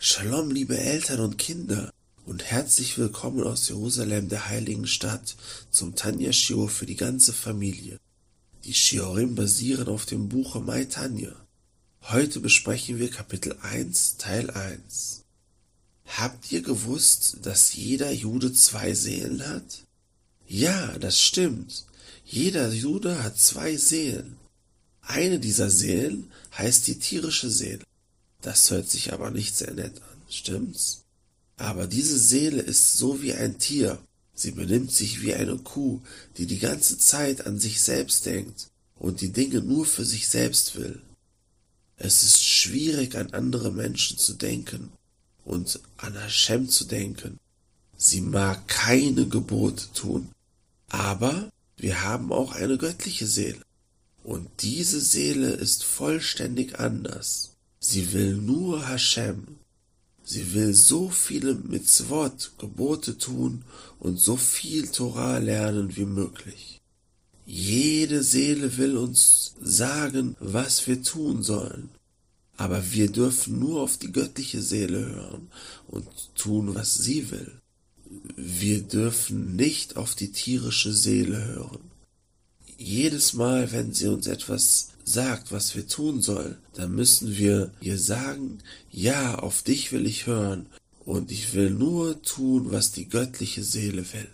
Shalom, liebe Eltern und Kinder, und herzlich willkommen aus Jerusalem, der heiligen Stadt, zum Tanja Shior für die ganze Familie. Die Shiorim basieren auf dem Buche Mai Tanja. Heute besprechen wir Kapitel 1, Teil 1. Habt ihr gewusst, dass jeder Jude zwei Seelen hat? Ja, das stimmt. Jeder Jude hat zwei Seelen. Eine dieser Seelen heißt die tierische Seele. Das hört sich aber nicht sehr nett an, stimmt's? Aber diese Seele ist so wie ein Tier. Sie benimmt sich wie eine Kuh, die die ganze Zeit an sich selbst denkt und die Dinge nur für sich selbst will. Es ist schwierig, an andere Menschen zu denken und an Hashem zu denken. Sie mag keine Gebote tun. Aber wir haben auch eine göttliche Seele. Und diese Seele ist vollständig anders. Sie will nur Hashem. Sie will so viele Mitzvot, Gebote tun und so viel Torah lernen wie möglich. Jede Seele will uns sagen, was wir tun sollen. Aber wir dürfen nur auf die göttliche Seele hören und tun, was sie will. Wir dürfen nicht auf die tierische Seele hören. Jedes Mal, wenn sie uns etwas sagt, was wir tun sollen, dann müssen wir ihr sagen, ja, auf dich will ich hören und ich will nur tun, was die göttliche Seele will.